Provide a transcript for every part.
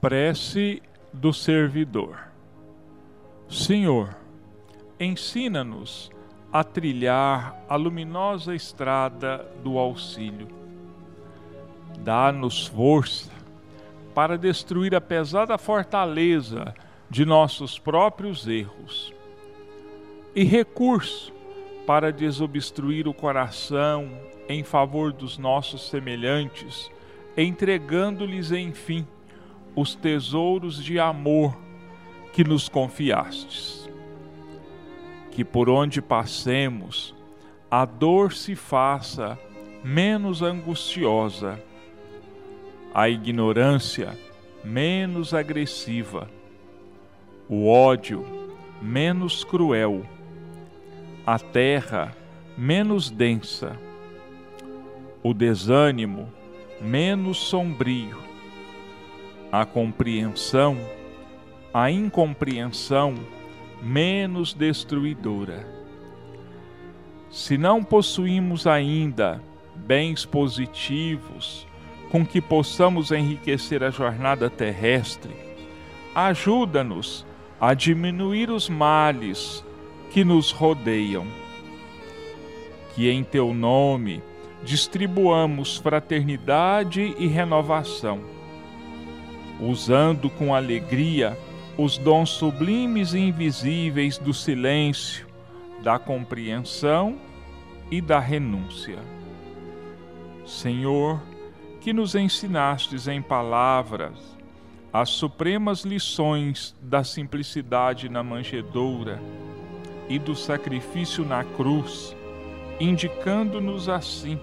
Prece do servidor. Senhor, ensina-nos a trilhar a luminosa estrada do auxílio. Dá-nos força para destruir a pesada fortaleza de nossos próprios erros e recurso para desobstruir o coração em favor dos nossos semelhantes, entregando-lhes, enfim, os tesouros de amor que nos confiastes. Que por onde passemos, a dor se faça menos angustiosa, a ignorância menos agressiva, o ódio menos cruel, a terra menos densa, o desânimo menos sombrio a compreensão, a incompreensão menos destruidora. Se não possuímos ainda bens positivos com que possamos enriquecer a jornada terrestre, ajuda-nos a diminuir os males que nos rodeiam. Que em teu nome distribuamos fraternidade e renovação usando com alegria os dons sublimes e invisíveis do silêncio, da compreensão e da renúncia. Senhor, que nos ensinastes em palavras as supremas lições da simplicidade na manjedoura e do sacrifício na cruz, indicando-nos assim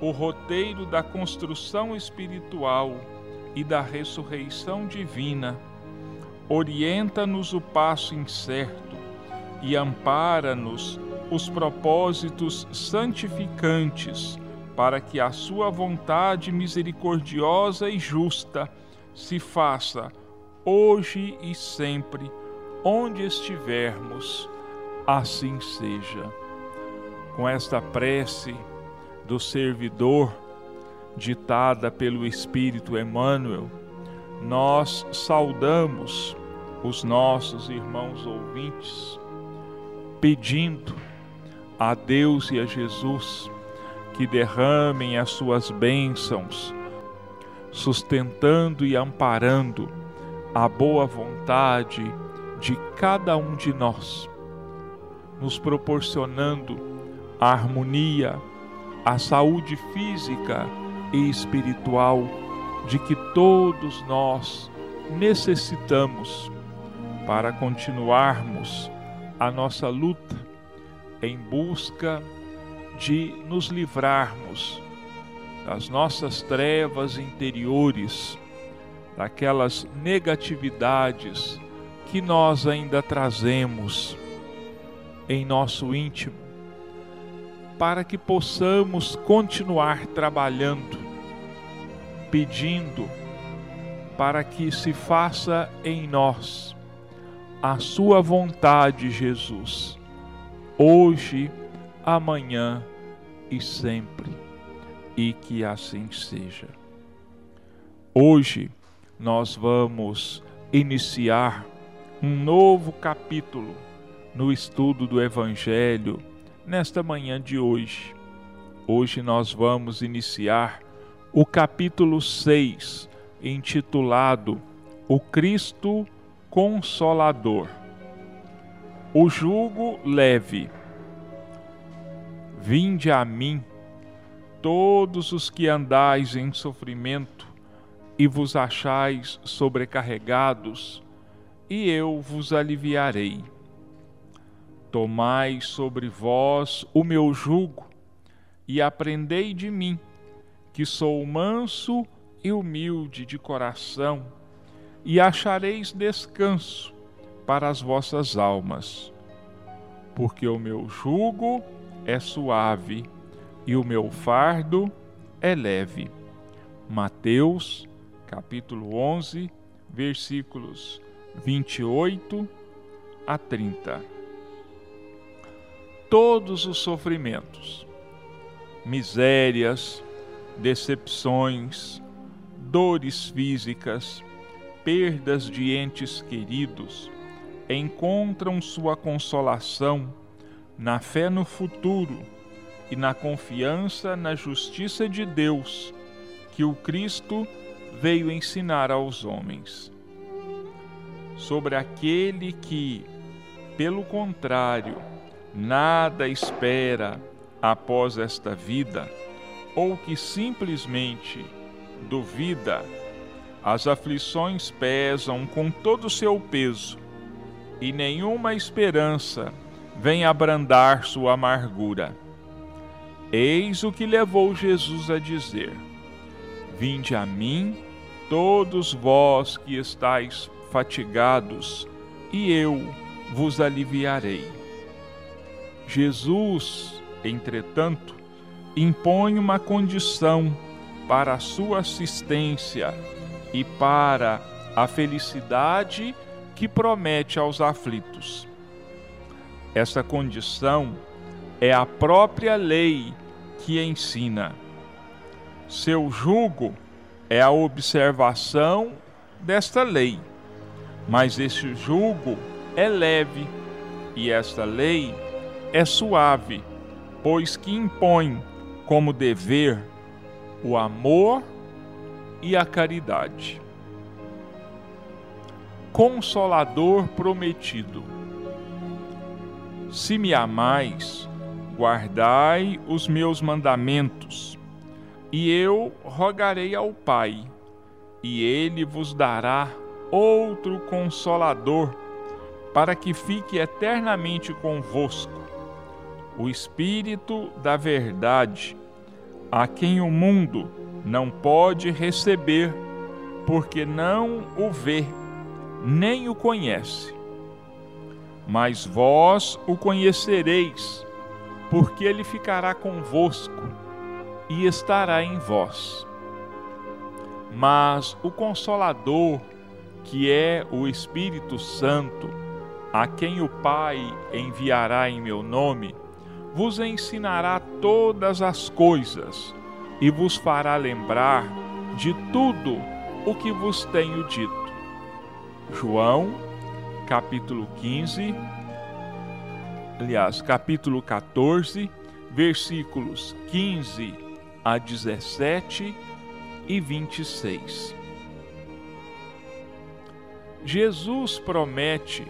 o roteiro da construção espiritual e da ressurreição divina, orienta-nos o passo incerto e ampara-nos os propósitos santificantes, para que a Sua vontade misericordiosa e justa se faça hoje e sempre, onde estivermos, assim seja. Com esta prece do servidor, ditada pelo Espírito Emmanuel, nós saudamos os nossos irmãos ouvintes, pedindo a Deus e a Jesus que derramem as suas bênçãos, sustentando e amparando a boa vontade de cada um de nós, nos proporcionando a harmonia, a saúde física e espiritual de que todos nós necessitamos para continuarmos a nossa luta em busca de nos livrarmos das nossas trevas interiores, daquelas negatividades que nós ainda trazemos em nosso íntimo para que possamos continuar trabalhando, pedindo para que se faça em nós a Sua vontade, Jesus, hoje, amanhã e sempre, e que assim seja. Hoje nós vamos iniciar um novo capítulo no estudo do Evangelho nesta manhã de hoje. Hoje nós vamos iniciar o capítulo 6, intitulado O Cristo Consolador. O jugo leve. Vinde a mim, todos os que andais em sofrimento e vos achais sobrecarregados, e eu vos aliviarei. Tomai sobre vós o meu jugo e aprendei de mim, que sou manso e humilde de coração, e achareis descanso para as vossas almas. Porque o meu jugo é suave e o meu fardo é leve. Mateus, capítulo 11, versículos 28 a 30 todos os sofrimentos, misérias, decepções, dores físicas, perdas de entes queridos encontram sua consolação na fé no futuro e na confiança na justiça de Deus que o Cristo veio ensinar aos homens. Sobre aquele que, pelo contrário, nada espera após esta vida, ou que simplesmente duvida, as aflições pesam com todo o seu peso, e nenhuma esperança vem abrandar sua amargura. Eis o que levou Jesus a dizer: Vinde a mim, todos vós que estáis fatigados, e eu vos aliviarei. Jesus, entretanto, impõe uma condição para a sua assistência e para a felicidade que promete aos aflitos. Essa condição é a própria lei que ensina. Seu jugo é a observação desta lei, mas esse jugo é leve e esta lei é suave, pois que impõe como dever o amor e a caridade. Consolador prometido. Se me amais, guardai os meus mandamentos, e eu rogarei ao Pai, e ele vos dará outro consolador, para que fique eternamente convosco, o Espírito da Verdade, a quem o mundo não pode receber, porque não o vê, nem o conhece. Mas vós o conhecereis, porque ele ficará convosco e estará em vós. Mas o Consolador, que é o Espírito Santo, a quem o Pai enviará em meu nome, vos ensinará todas as coisas e vos fará lembrar de tudo o que vos tenho dito. João, capítulo 15, aliás, capítulo 14, versículos 15 a 17 e 26. Jesus promete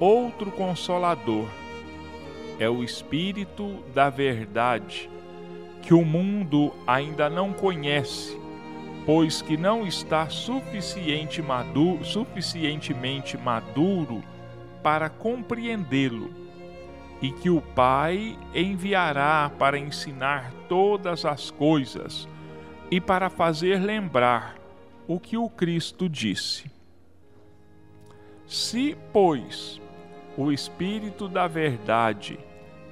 outro consolador. É o Espírito da Verdade, que o mundo ainda não conhece, pois que não está suficiente maduro, suficientemente maduro para compreendê-lo, e que o Pai enviará para ensinar todas as coisas e para fazer lembrar o que o Cristo disse. Se, pois, o Espírito da Verdade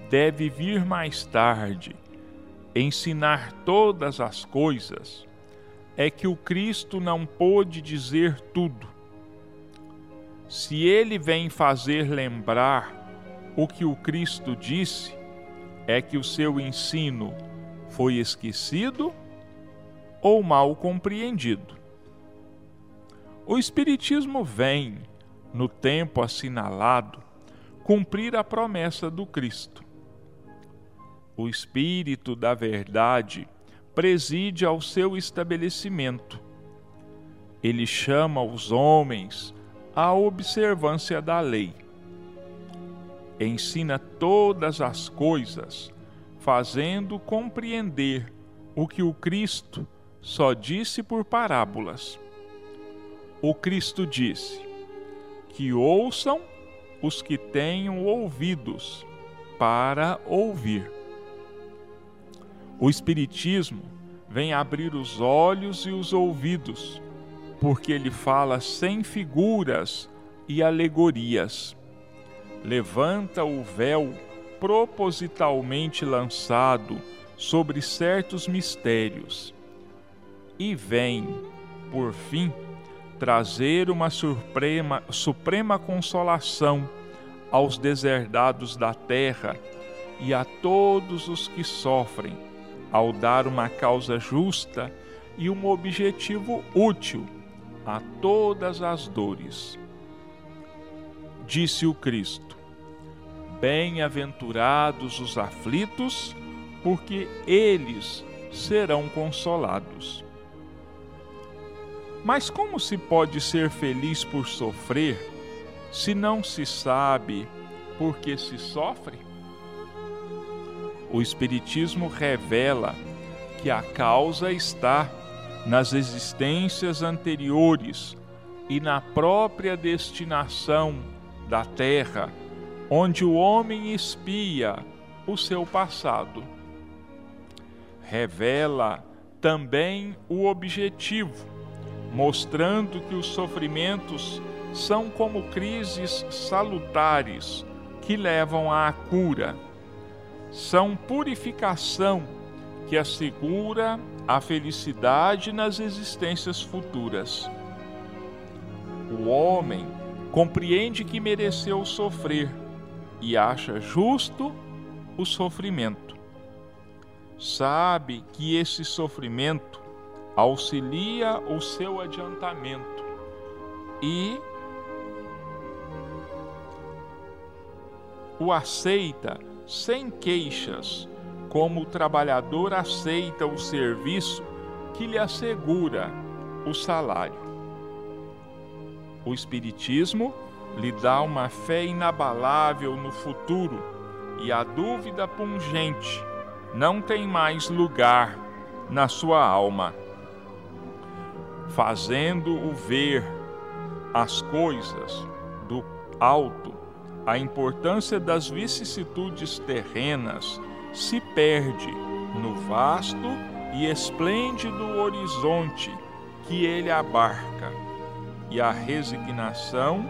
deve vir mais tarde, ensinar todas as coisas, é que o Cristo não pôde dizer tudo. Se ele vem fazer lembrar o que o Cristo disse, é que o seu ensino foi esquecido ou mal compreendido. O Espiritismo vem, no tempo assinalado, cumprir a promessa do Cristo o Espírito da Verdade preside ao seu estabelecimento. Ele chama os homens à observância da lei. Ensina todas as coisas, fazendo compreender o que o Cristo só disse por parábolas. O Cristo disse: Que ouçam os que tenham ouvidos para ouvir. O Espiritismo vem abrir os olhos e os ouvidos, porque ele fala sem figuras e alegorias. Levanta o véu propositalmente lançado sobre certos mistérios e vem, por fim, trazer uma suprema, suprema consolação aos deserdados da terra e a todos os que sofrem ao dar uma causa justa e um objetivo útil a todas as dores. Disse o Cristo: Bem-aventurados os aflitos, porque eles serão consolados. Mas como se pode ser feliz por sofrer, se não se sabe por que se sofre? O Espiritismo revela que a causa está nas existências anteriores e na própria destinação da terra, onde o homem espia o seu passado. Revela também o objetivo, mostrando que os sofrimentos são como crises salutares que levam à cura. São purificação que assegura a felicidade nas existências futuras. O homem compreende que mereceu sofrer e acha justo o sofrimento. Sabe que esse sofrimento auxilia o seu adiantamento e o aceita sem queixas, como o trabalhador aceita o serviço que lhe assegura o salário. O Espiritismo lhe dá uma fé inabalável no futuro e a dúvida pungente não tem mais lugar na sua alma, fazendo-o ver as coisas do alto, a importância das vicissitudes terrenas se perde no vasto e esplêndido horizonte que ele abarca, e a resignação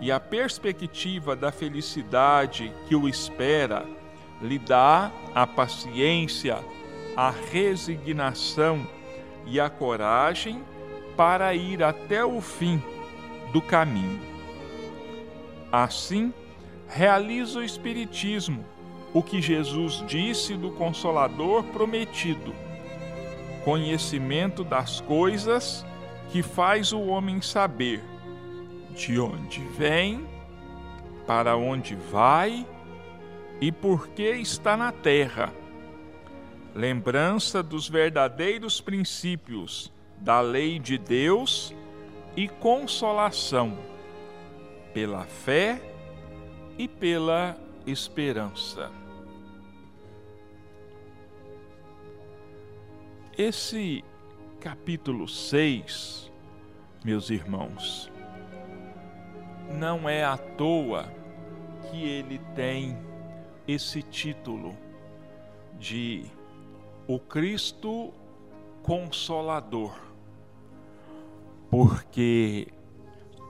e a perspectiva da felicidade que o espera lhe dá a paciência, a resignação e a coragem para ir até o fim do caminho. Assim, realiza o Espiritismo o que Jesus disse do Consolador prometido: conhecimento das coisas que faz o homem saber de onde vem, para onde vai e por que está na terra. Lembrança dos verdadeiros princípios da lei de Deus e consolação pela fé e pela esperança. Esse capítulo 6, meus irmãos, não é à toa que ele tem esse título de O Cristo Consolador, porque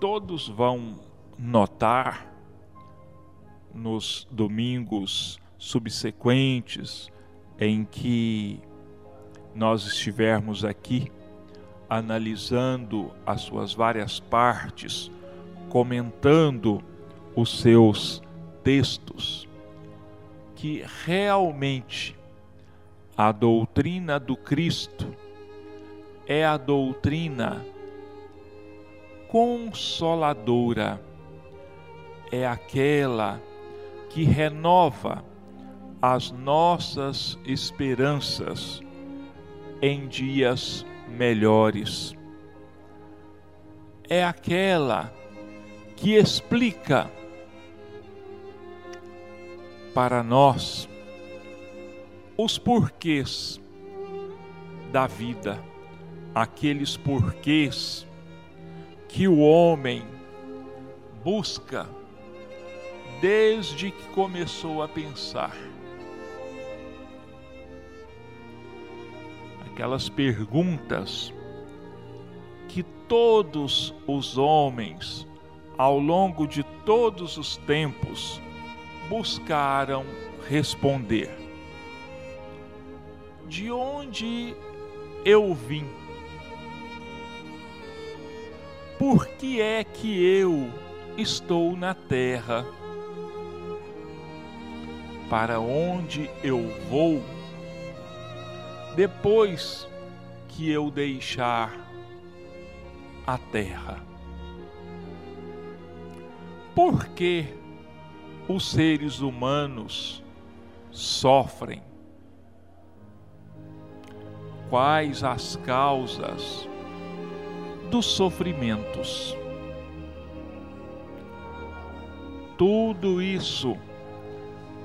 todos vão notar nos domingos subsequentes em que nós estivermos aqui analisando as suas várias partes, comentando os seus textos, que realmente a doutrina do Cristo é a doutrina consoladora, é aquela que renova as nossas esperanças em dias melhores. É aquela que explica para nós os porquês da vida, aqueles porquês que o homem busca desde que começou a pensar. aquelas perguntas que todos os homens, ao longo de todos os tempos, buscaram responder. De onde eu vim? Por que é que eu estou na terra? Para onde eu vou? depois que eu deixar a terra. Por que os seres humanos sofrem? Quais as causas dos sofrimentos? Tudo isso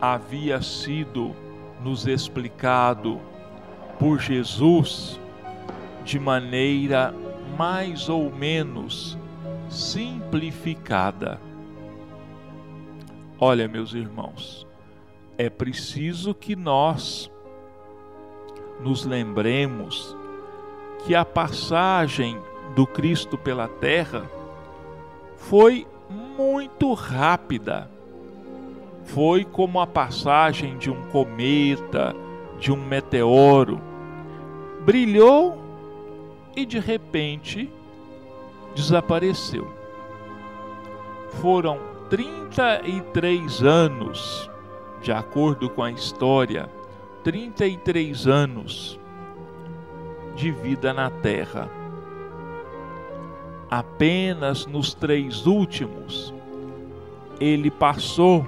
havia sido nos explicado por Jesus de maneira mais ou menos simplificada. Olha, meus irmãos, é preciso que nós nos lembremos que a passagem do Cristo pela terra foi muito rápida. Foi como a passagem de um cometa, de um meteoro. Brilhou e de repente desapareceu. Foram 33 anos, de acordo com a história, 33 anos de vida na terra. Apenas nos três últimos, ele passou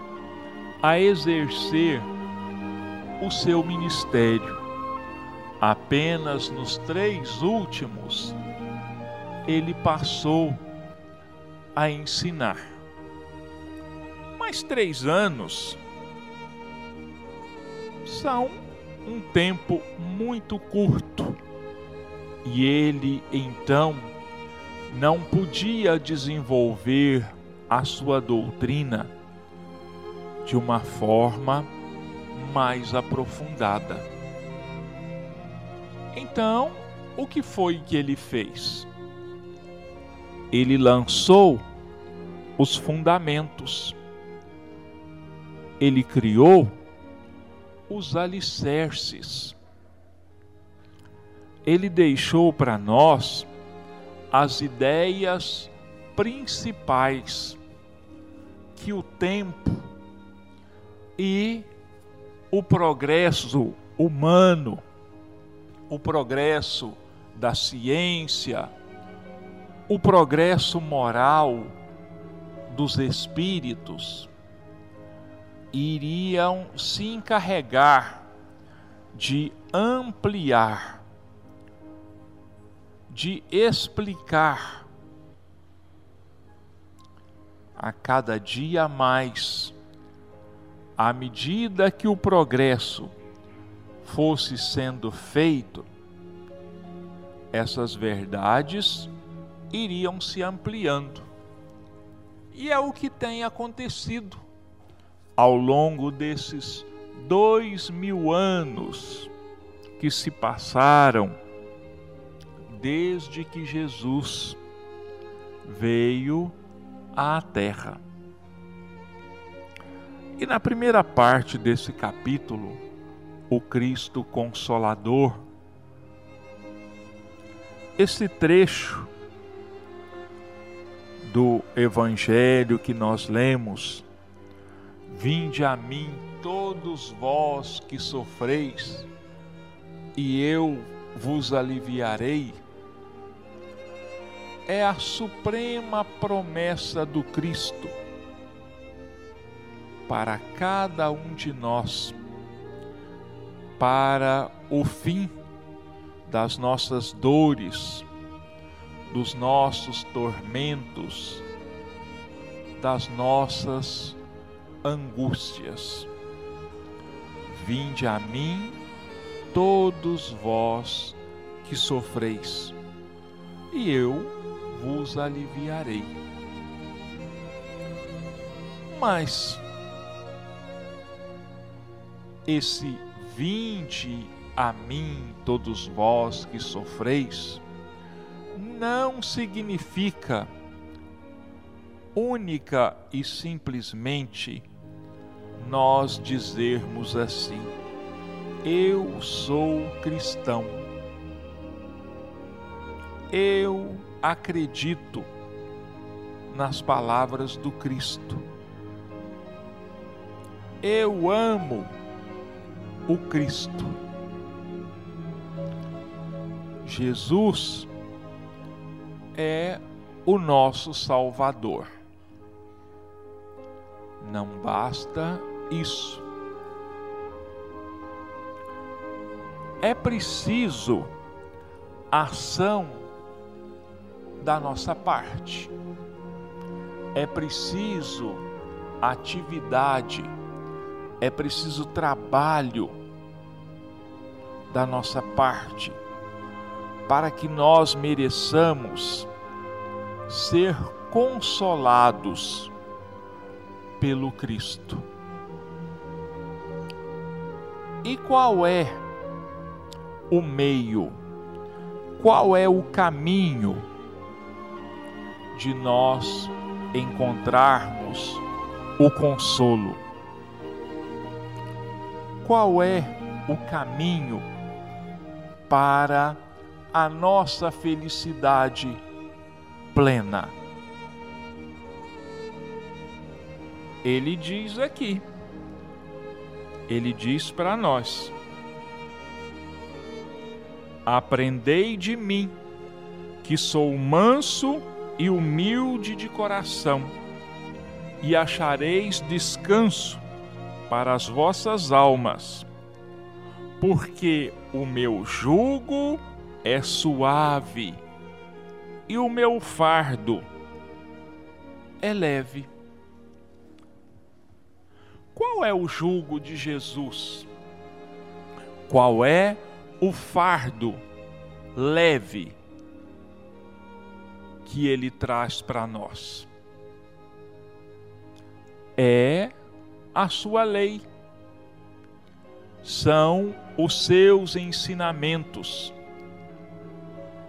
a exercer o seu ministério. Apenas nos três últimos, ele passou a ensinar. Mas três anos são um tempo muito curto e ele então não podia desenvolver a sua doutrina de uma forma mais aprofundada. Então, o que foi que ele fez? Ele lançou os fundamentos. Ele criou os alicerces. Ele deixou para nós as ideias principais que o tempo e o progresso humano, o progresso da ciência, o progresso moral dos espíritos iriam se encarregar de ampliar, de explicar a cada dia mais, à medida que o progresso fosse sendo feito, essas verdades iriam se ampliando. E é o que tem acontecido ao longo desses dois mil anos que se passaram desde que Jesus veio à Terra. E na primeira parte desse capítulo, o Cristo Consolador, esse trecho do Evangelho que nós lemos, Vinde a mim todos vós que sofreis, e eu vos aliviarei. É a suprema promessa do Cristo para cada um de nós, para o fim das nossas dores, dos nossos tormentos, das nossas angústias. Vinde a mim, todos vós que sofreis, e eu vos aliviarei. Mas esse vinde a mim, todos vós que sofreis, não significa única e simplesmente nós dizermos assim: Eu sou cristão. Eu acredito nas palavras do Cristo. Eu amo o Cristo. é o nosso Salvador. Não basta isso. É preciso ação da nossa parte. É preciso atividade, é preciso trabalho da nossa parte para que nós mereçamos ser consolados pelo Cristo. E qual é o meio? Qual é o caminho de nós encontrarmos o consolo? Qual é o caminho para a nossa felicidade plena. Ele diz aqui, ele diz para nós: Aprendei de mim, que sou manso e humilde de coração, e achareis descanso para as vossas almas, porque o meu jugo é suave e o meu fardo é leve. Qual é o jugo de Jesus? Qual é o fardo leve que ele traz para nós? É a sua lei, são os seus ensinamentos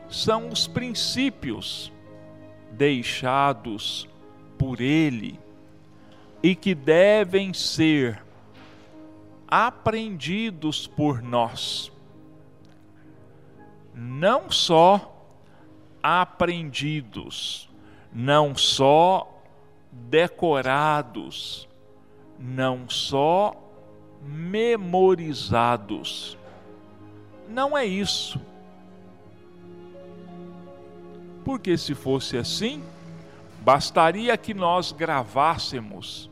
são os princípios deixados por Ele e que devem ser aprendidos por nós. Não só aprendidos, não só decorados, não só memorizados. Não é isso porque se fosse assim, bastaria que nós gravássemos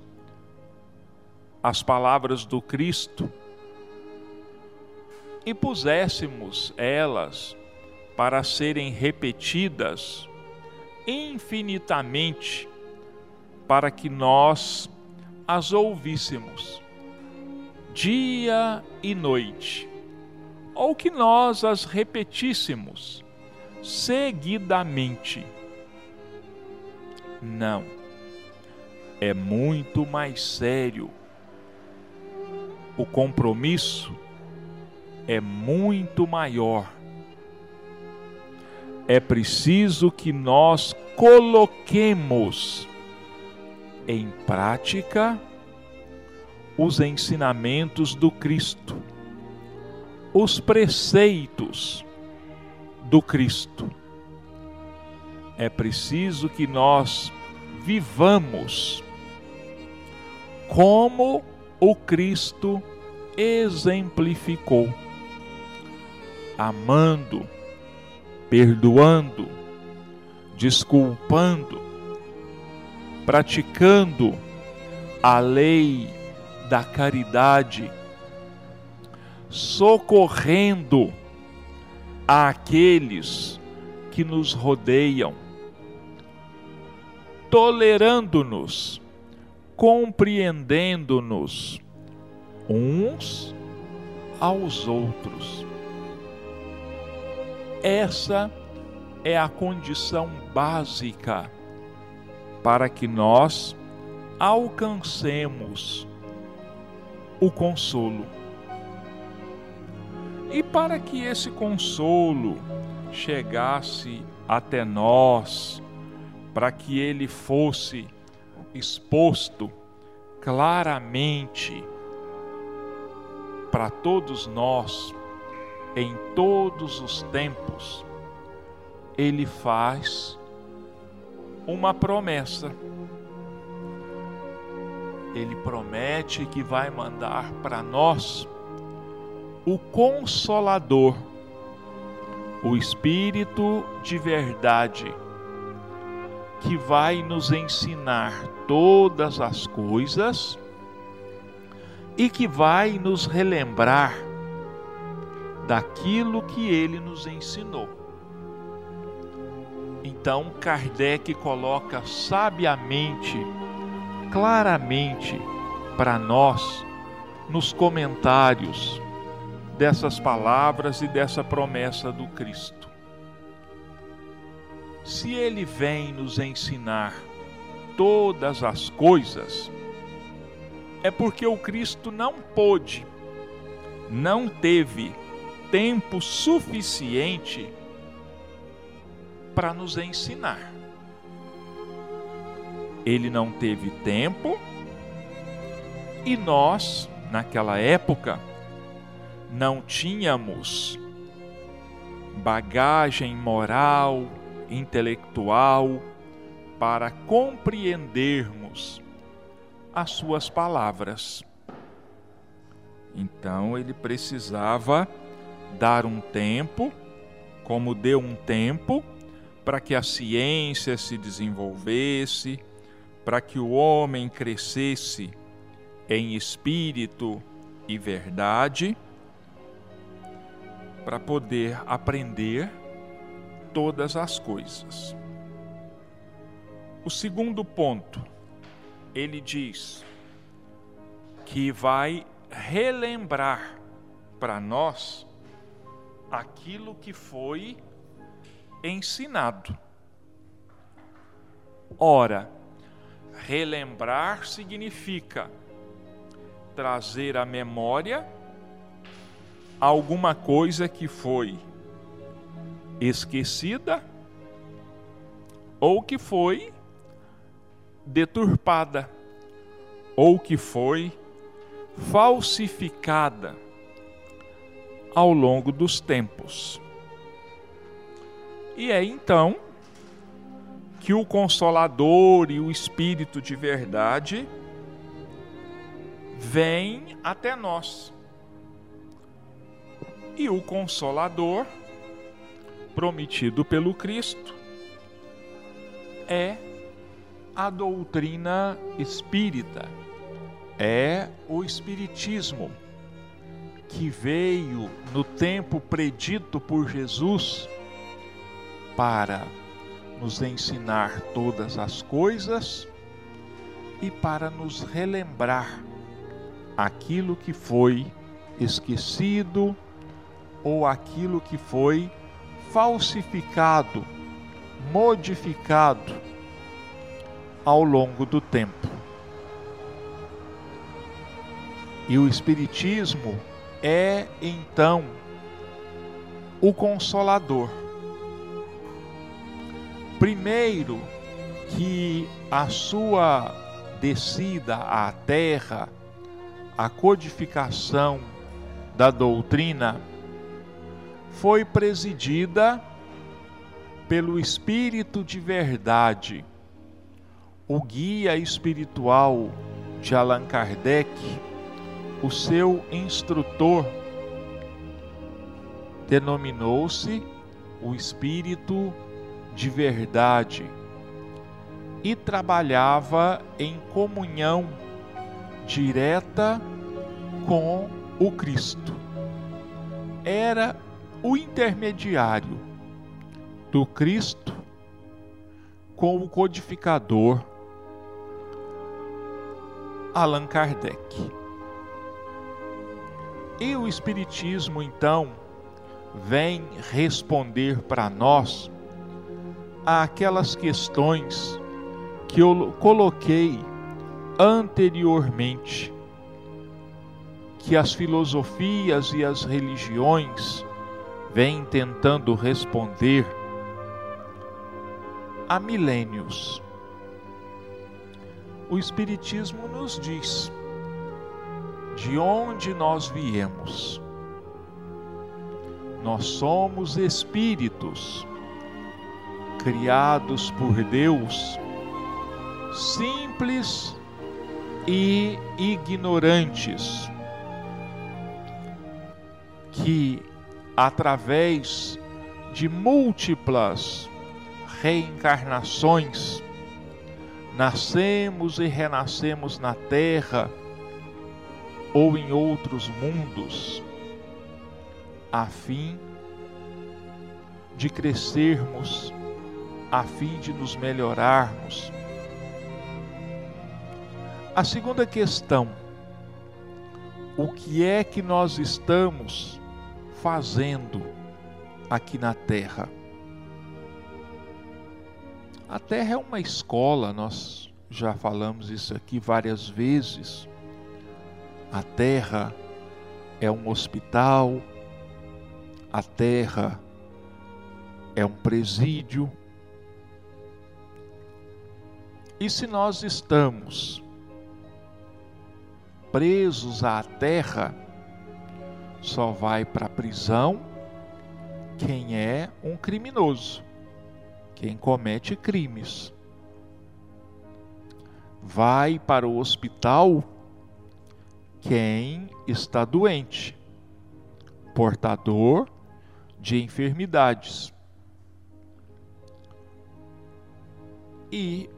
as palavras do Cristo e puséssemos elas para serem repetidas infinitamente, para que nós as ouvíssemos dia e noite, ou que nós as repetíssemos seguidamente. Não. É muito mais sério. O compromisso é muito maior. É preciso que nós coloquemos em prática os ensinamentos do Cristo, os preceitos do Cristo. É preciso que nós vivamos como o Cristo exemplificou, amando, perdoando, desculpando, praticando a lei da caridade, socorrendo àqueles que nos rodeiam, tolerando-nos, compreendendo-nos uns aos outros. Essa é a condição básica para que nós alcancemos o consolo. E para que esse consolo chegasse até nós, para que ele fosse exposto claramente para todos nós, em todos os tempos, ele faz uma promessa. Ele promete que vai mandar para nós o Consolador, o Espírito de verdade, que vai nos ensinar todas as coisas e que vai nos relembrar daquilo que ele nos ensinou. Então Kardec coloca sabiamente, claramente para nós nos comentários dessas palavras e dessa promessa do Cristo. Se ele vem nos ensinar todas as coisas, é porque o Cristo não pôde, não teve tempo suficiente para nos ensinar. Ele não teve tempo e nós, naquela época, não tínhamos bagagem moral, intelectual para compreendermos as suas palavras. Então ele precisava dar um tempo, como deu um tempo, para que a ciência se desenvolvesse, para que o homem crescesse em espírito e verdade, para poder aprender todas as coisas. O segundo ponto, ele diz que vai relembrar para nós aquilo que foi ensinado. Ora, relembrar significa trazer à memória alguma coisa que foi esquecida ou que foi deturpada ou que foi falsificada ao longo dos tempos. E é então que o Consolador e o Espírito de verdade vêm até nós. E o Consolador prometido pelo Cristo é a doutrina espírita, é o Espiritismo, que veio no tempo predito por Jesus para nos ensinar todas as coisas e para nos relembrar aquilo que foi esquecido ou aquilo que foi falsificado, modificado ao longo do tempo. E o Espiritismo é então o consolador. Primeiro, que a sua descida à terra, a codificação da doutrina foi presidida pelo Espírito de Verdade, o guia espiritual de Allan Kardec, o seu instrutor, denominou-se o Espírito de Verdade e trabalhava em comunhão direta com o Cristo. Era o intermediário do Cristo com o codificador Allan Kardec. E o Espiritismo, então, vem responder para nós aquelas questões que eu coloquei anteriormente, que as filosofias e as religiões vem tentando responder há milênios. O Espiritismo nos diz de onde nós viemos. Nós somos espíritos criados por Deus, simples e ignorantes, que através de múltiplas reencarnações, nascemos e renascemos na terra ou em outros mundos, a fim de crescermos, a fim de nos melhorarmos. A segunda questão: o que é que nós estamos fazendo aqui na Terra? A Terra é uma escola, nós já falamos isso aqui várias vezes. A Terra é um hospital, a Terra é um presídio. E se nós estamos presos à Terra, só vai para a prisão quem é um criminoso quem comete crimes. Vai para o hospital quem está doente, portador de enfermidades. E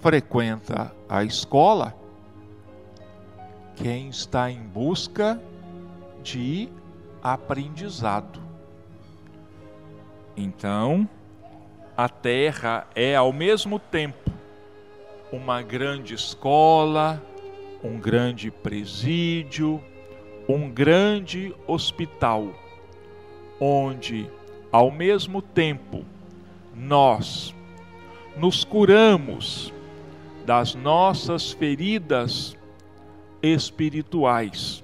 frequenta a escola quem está em busca de aprendizado. Então, a terra é ao mesmo tempo uma grande escola, um grande presídio, um grande hospital, onde ao mesmo tempo nós nos curamos das nossas feridas espirituais.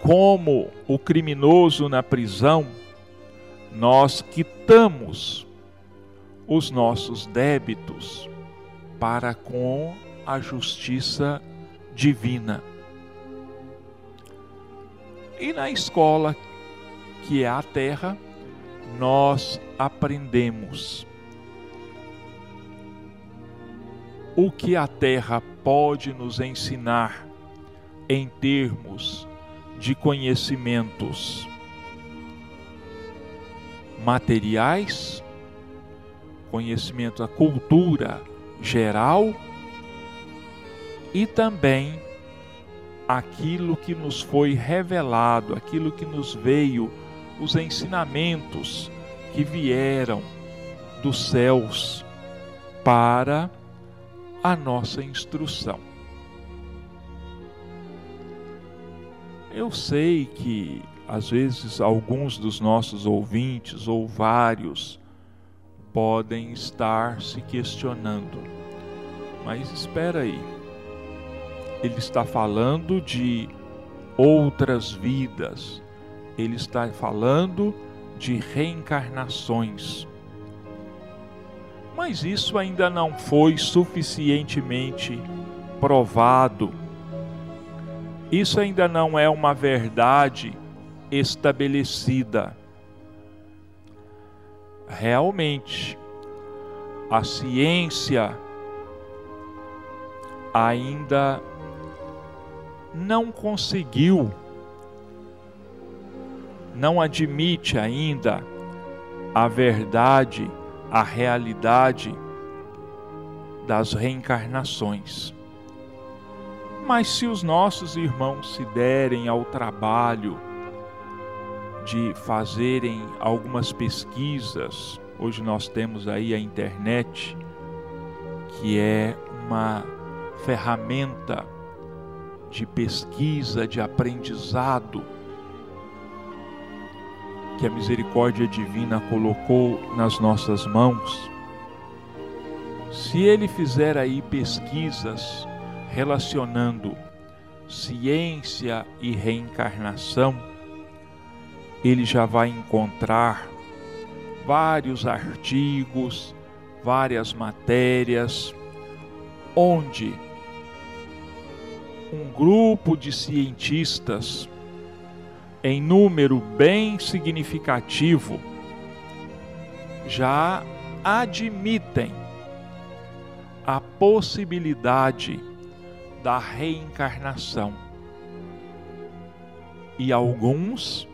Como o criminoso na prisão nós quitamos os nossos débitos para com a justiça divina. E na escola, que é a terra, nós aprendemos o que a terra pode nos ensinar em termos de conhecimentos materiais, conhecimento da cultura geral e também aquilo que nos foi revelado, aquilo que nos veio, os ensinamentos que vieram dos céus para a nossa instrução. Eu sei que às vezes, alguns dos nossos ouvintes, ou vários, podem estar se questionando. Mas espera aí. Ele está falando de outras vidas. Ele está falando de reencarnações. Mas isso ainda não foi suficientemente provado. Isso ainda não é uma verdade estabelecida. Realmente, a ciência ainda não conseguiu, não admite ainda a verdade, a realidade das reencarnações. Mas se os nossos irmãos se derem ao trabalho de fazerem algumas pesquisas. Hoje nós temos aí a internet, que é uma ferramenta de pesquisa, de aprendizado, que a misericórdia divina colocou nas nossas mãos. Se ele fizer aí pesquisas relacionando ciência e reencarnação, ele já vai encontrar vários artigos, várias matérias, onde um grupo de cientistas, em número bem significativo, já admitem a possibilidade da reencarnação. E alguns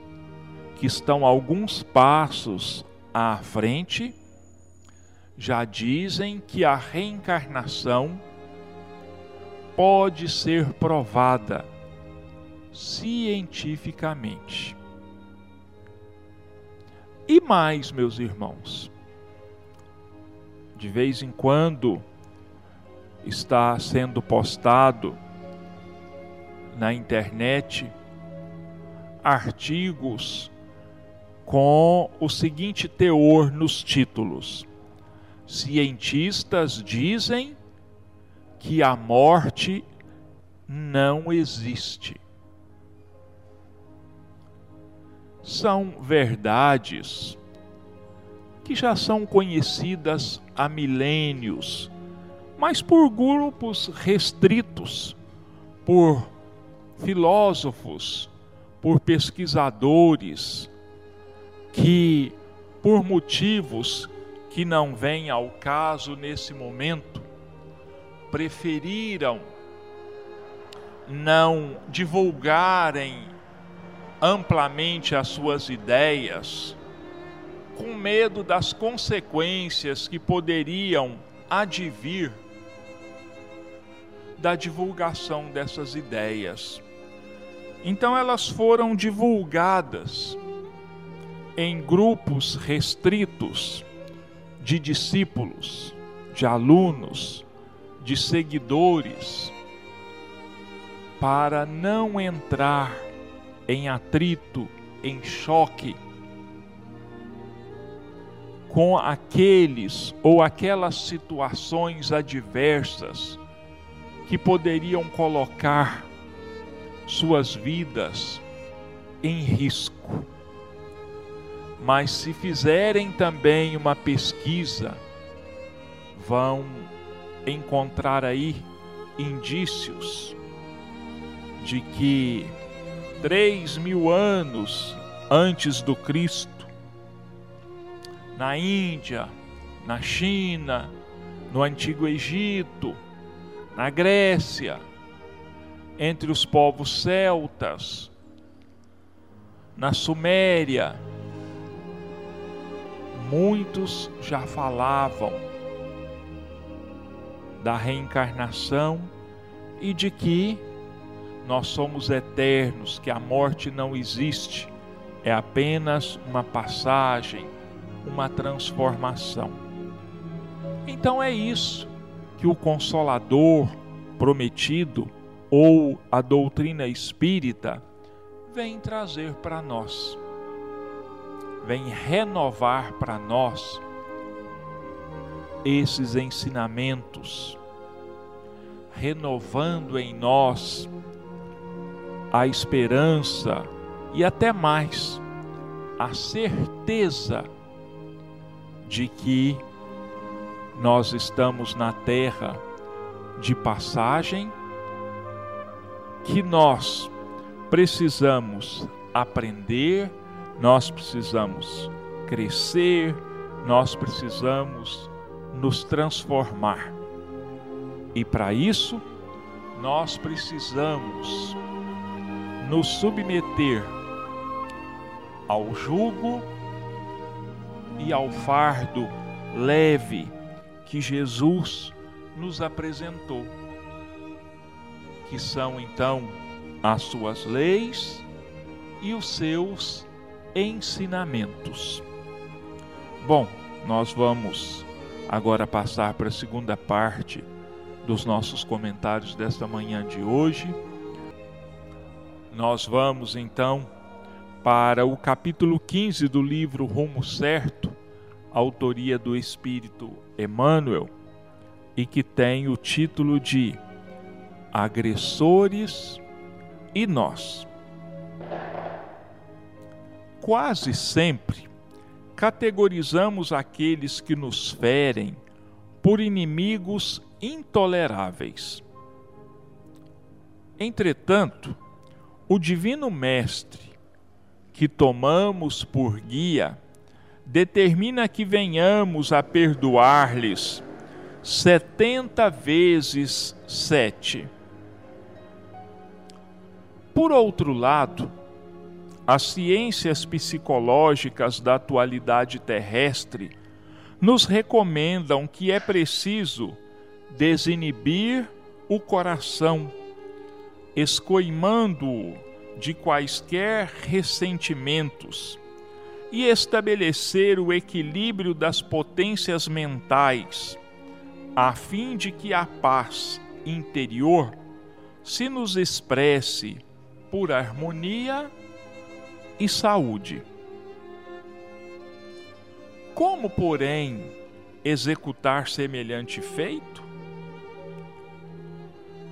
que estão alguns passos à frente, já dizem que a reencarnação pode ser provada cientificamente. E mais, meus irmãos, de vez em quando está sendo postado na internet artigos com o seguinte teor nos títulos: Cientistas dizem que a morte não existe. São verdades que já são conhecidas há milênios, mas por grupos restritos, por filósofos, por pesquisadores, que, por motivos que não vêm ao caso nesse momento, preferiram não divulgarem amplamente as suas ideias, com medo das consequências que poderiam advir da divulgação dessas ideias. Então elas foram divulgadas em grupos restritos de discípulos, de alunos, de seguidores, para não entrar em atrito, em choque com aqueles ou aquelas situações adversas que poderiam colocar suas vidas em risco mas se fizerem também uma pesquisa, vão encontrar aí indícios de que três mil anos antes do Cristo, na Índia, na China, no Antigo Egito, na Grécia, entre os povos celtas, na Suméria, muitos já falavam da reencarnação e de que nós somos eternos, que a morte não existe, é apenas uma passagem, uma transformação. Então é isso que o Consolador prometido ou a doutrina espírita vem trazer para nós vem renovar para nós esses ensinamentos, renovando em nós a esperança e até mais a certeza de que nós estamos na terra de passagem, que nós precisamos aprender nós precisamos crescer, nós precisamos nos transformar. E para isso, nós precisamos nos submeter ao jugo e ao fardo leve que Jesus nos apresentou, que são então as suas leis e os seus ensinamentos. Bom, nós vamos agora passar para a segunda parte dos nossos comentários desta manhã de hoje. Nós vamos então para o capítulo 15 do livro Rumo Certo, autoria do Espírito Emmanuel, e que tem o título de Agressores e Nós quase sempre categorizamos aqueles que nos ferem por inimigos intoleráveis. Entretanto, o Divino Mestre, que tomamos por guia, determina que venhamos a perdoar-lhes setenta vezes sete. Por outro lado, as ciências psicológicas da atualidade terrestre nos recomendam que é preciso desinibir o coração, escoimando-o de quaisquer ressentimentos e estabelecer o equilíbrio das potências mentais, a fim de que a paz interior se nos expresse por harmonia e saúde. Como, porém, executar semelhante feito?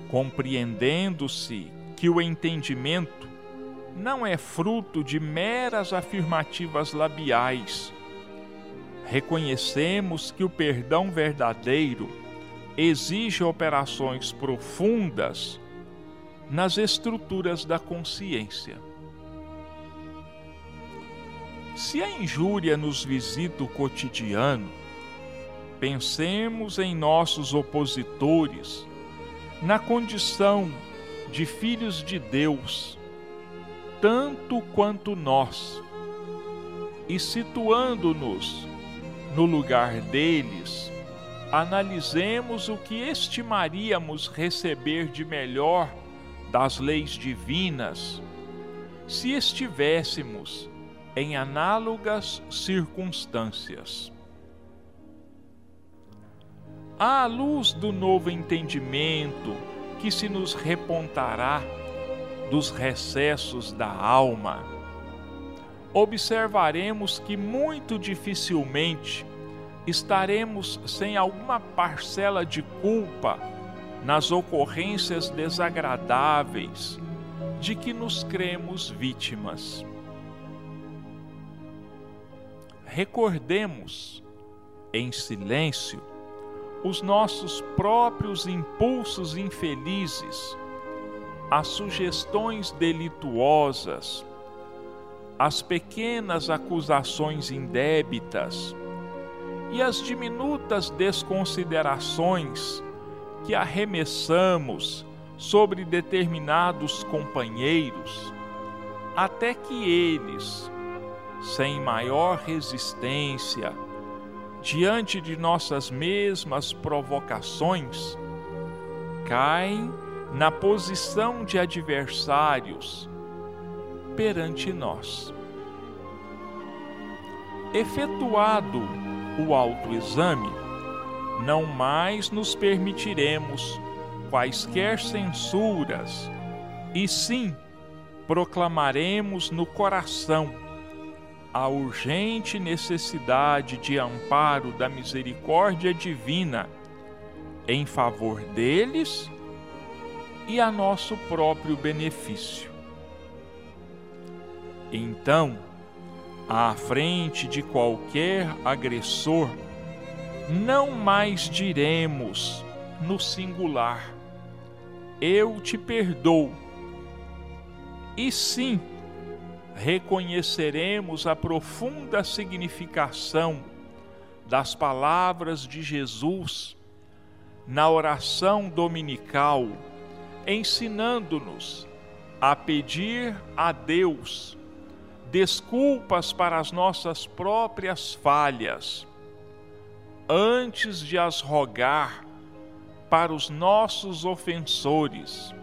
Compreendendo-se que o entendimento não é fruto de meras afirmativas labiais. Reconhecemos que o perdão verdadeiro exige operações profundas nas estruturas da consciência. Se a injúria nos visita o cotidiano, pensemos em nossos opositores, na condição de filhos de Deus tanto quanto nós, e situando-nos no lugar deles, analisemos o que estimaríamos receber de melhor das leis divinas se estivéssemos em análogas circunstâncias. À luz do novo entendimento que se nos repontará dos recessos da alma, observaremos que muito dificilmente estaremos sem alguma parcela de culpa nas ocorrências desagradáveis de que nos cremos vítimas. Recordemos, em silêncio, os nossos próprios impulsos infelizes as sugestões delituosas, as pequenas acusações indébitas e as diminutas desconsiderações que arremessamos sobre determinados companheiros, até que eles, sem maior resistência, diante de nossas mesmas provocações, caem na posição de adversários perante nós. Efetuado o autoexame, não mais nos permitiremos quaisquer censuras, e sim proclamaremos no coração a urgente necessidade de amparo da misericórdia divina em favor deles e a nosso próprio benefício. Então, à frente de qualquer agressor, não mais diremos no singular: Eu te perdoo. E sim, reconheceremos a profunda significação das palavras de Jesus na oração dominical ensinando-nos a pedir a Deus desculpas para as nossas próprias falhas, antes de as rogar para os nossos ofensores,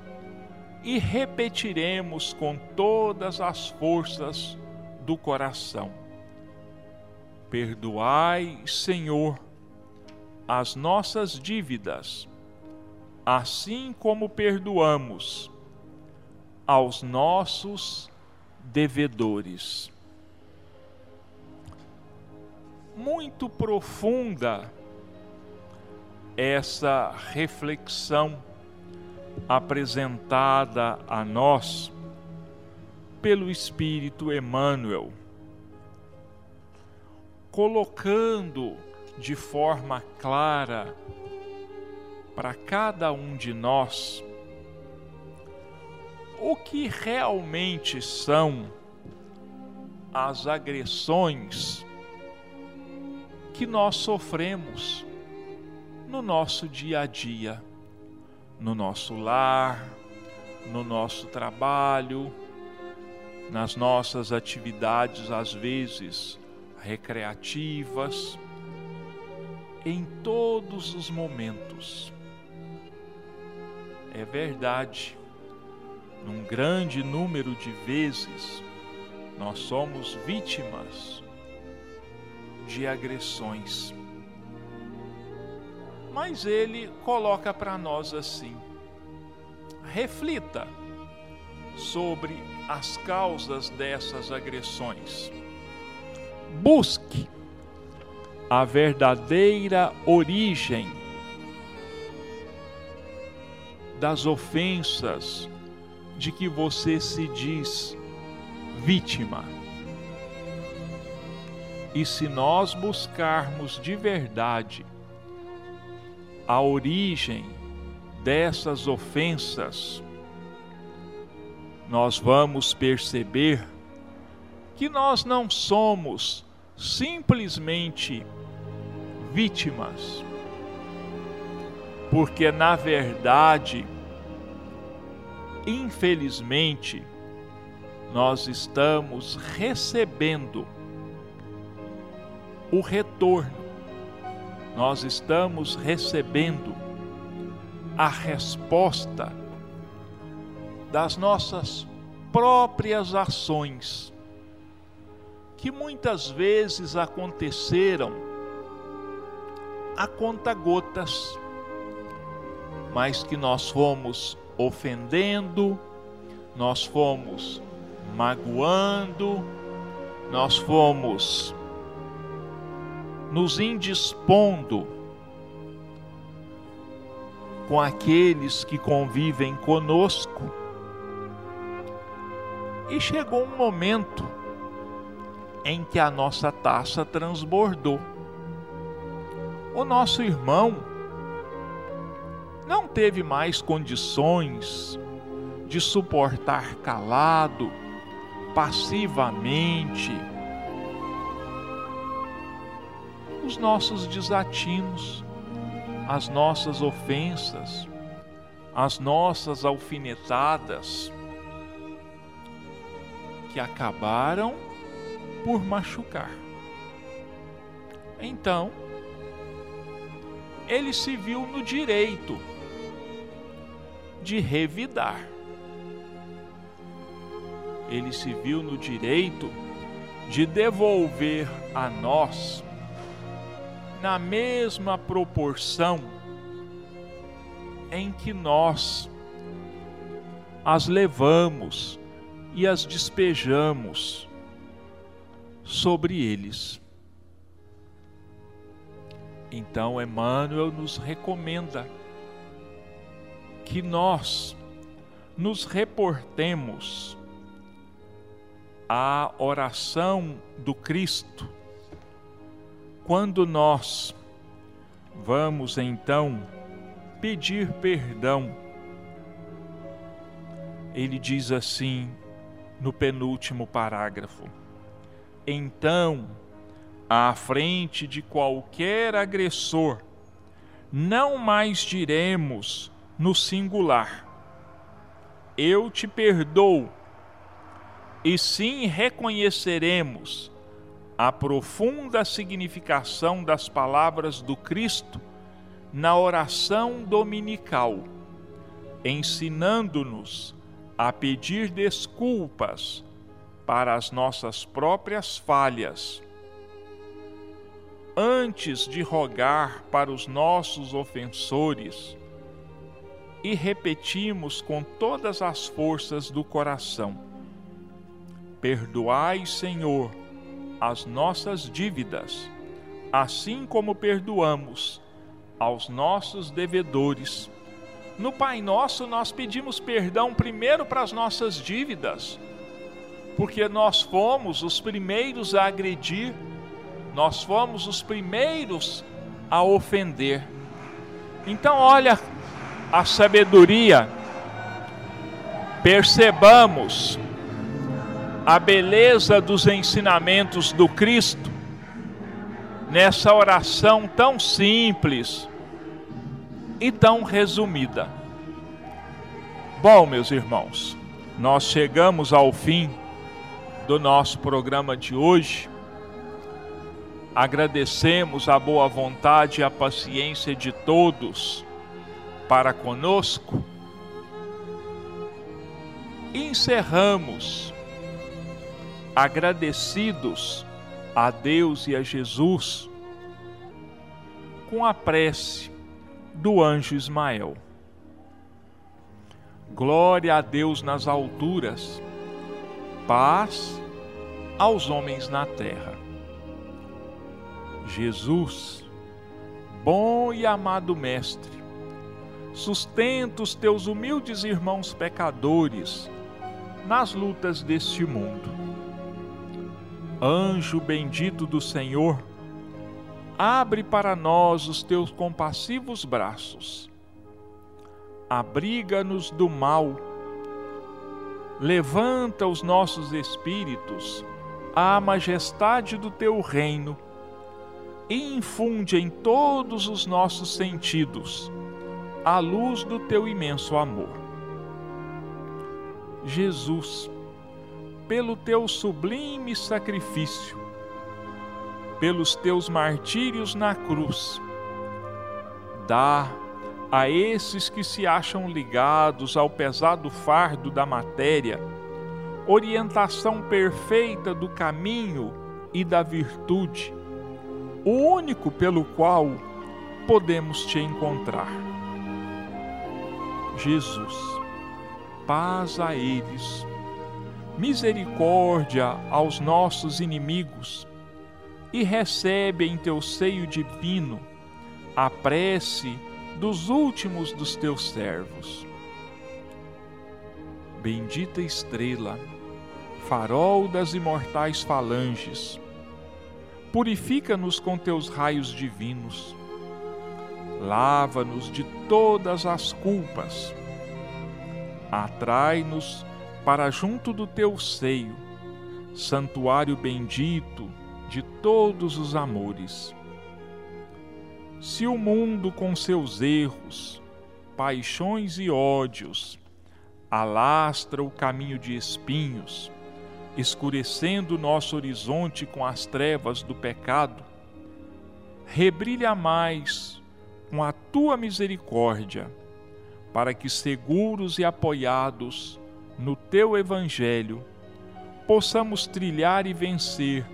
e repetiremos com todas as forças do coração: Perdoai, Senhor, as nossas dívidas assim como perdoamos aos nossos devedores. Muito profunda essa reflexão apresentada a nós pelo Espírito Emmanuel, colocando de forma clara para cada um de nós o que realmente são as agressões que nós sofremos no nosso dia a dia, no nosso lar, no nosso trabalho, nas nossas atividades, às vezes recreativas, em todos os momentos. É verdade, num grande número de vezes, nós somos vítimas de agressões. Mas ele coloca para nós assim: reflita sobre as causas dessas agressões. Busque a verdadeira origem das ofensas de que você se diz vítima. E se nós buscarmos de verdade a origem dessas ofensas, nós vamos perceber que nós não somos simplesmente vítimas, porque na verdade, infelizmente, nós estamos recebendo o retorno, nós estamos recebendo a resposta das nossas próprias ações, que muitas vezes aconteceram a conta-gotas, mas que nós fomos ofendendo, nós fomos magoando, nós fomos nos indispondo com aqueles que convivem conosco. E chegou um momento em que a nossa taça transbordou. O nosso irmão não teve mais condições de suportar calado, passivamente, os nossos desatinos, as nossas ofensas, as nossas alfinetadas, que acabaram por machucar. Então, ele se viu no direito de revidar. Ele se viu no direito de devolver a nós na mesma proporção em que nós as levamos e as despejamos sobre eles. Então Emmanuel nos recomenda que nós nos reportemos à oração do Cristo quando nós vamos então pedir perdão, ele diz assim no penúltimo parágrafo: Então, à frente de qualquer agressor, não mais diremos no singular: Eu te perdoo, e sim reconheceremos a profunda significação das palavras do Cristo na oração dominical, ensinando-nos a pedir desculpas para as nossas próprias falhas, antes de rogar para os nossos ofensores, e repetimos com todas as forças do coração: Perdoai, Senhor as nossas dívidas, assim como perdoamos aos nossos devedores. No Pai Nosso, nós pedimos perdão primeiro para as nossas dívidas, porque nós fomos os primeiros a agredir, nós fomos os primeiros a ofender. Então, olha a sabedoria, percebamos a beleza dos ensinamentos do Cristo nessa oração tão simples e tão resumida. Bom, meus irmãos, nós chegamos ao fim do nosso programa de hoje agradecemos a boa vontade e a paciência de todos para conosco. Encerramos agradecidos a Deus e a Jesus com a prece do anjo Ismael. Glória a Deus nas alturas, paz aos homens na terra. Jesus, bom e amado Mestre, sustenta os teus humildes irmãos pecadores nas lutas deste mundo. Anjo bendito do Senhor, abre para nós os teus compassivos braços. Abriga-nos do mal. Levanta os nossos espíritos à majestade do teu reino e infunde em todos os nossos sentidos a luz do teu imenso amor. Jesus, pelo teu sublime sacrifício, pelos teus martírios na cruz, dá a esses que se acham ligados ao pesado fardo da matéria orientação perfeita do caminho e da virtude, o único pelo qual podemos te encontrar. Jesus, paz a eles, misericórdia aos nossos inimigos, e recebe em teu seio divino a prece dos últimos dos teus servos. Bendita estrela, farol das imortais falanges, purifica-nos com teus raios divinos, lava-nos de todas as culpas, atrai-nos para junto do teu seio, santuário bendito de todos os amores. Se o mundo com seus erros, paixões e ódios alastra o caminho de espinhos, escurecendo nosso horizonte com as trevas do pecado, rebrilha mais com a tua misericórdia, para que seguros e apoiados no teu evangelho possamos trilhar e vencer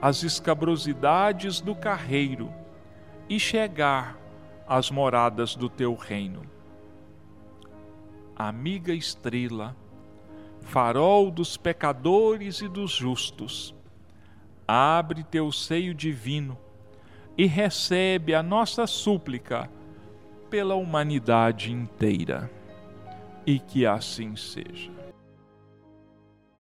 as escabrosidades do carreiro e chegar às moradas do teu reino. Amiga estrela, farol dos pecadores e dos justos, abre teu seio divino e recebe a nossa súplica pela humanidade inteira. E que assim seja.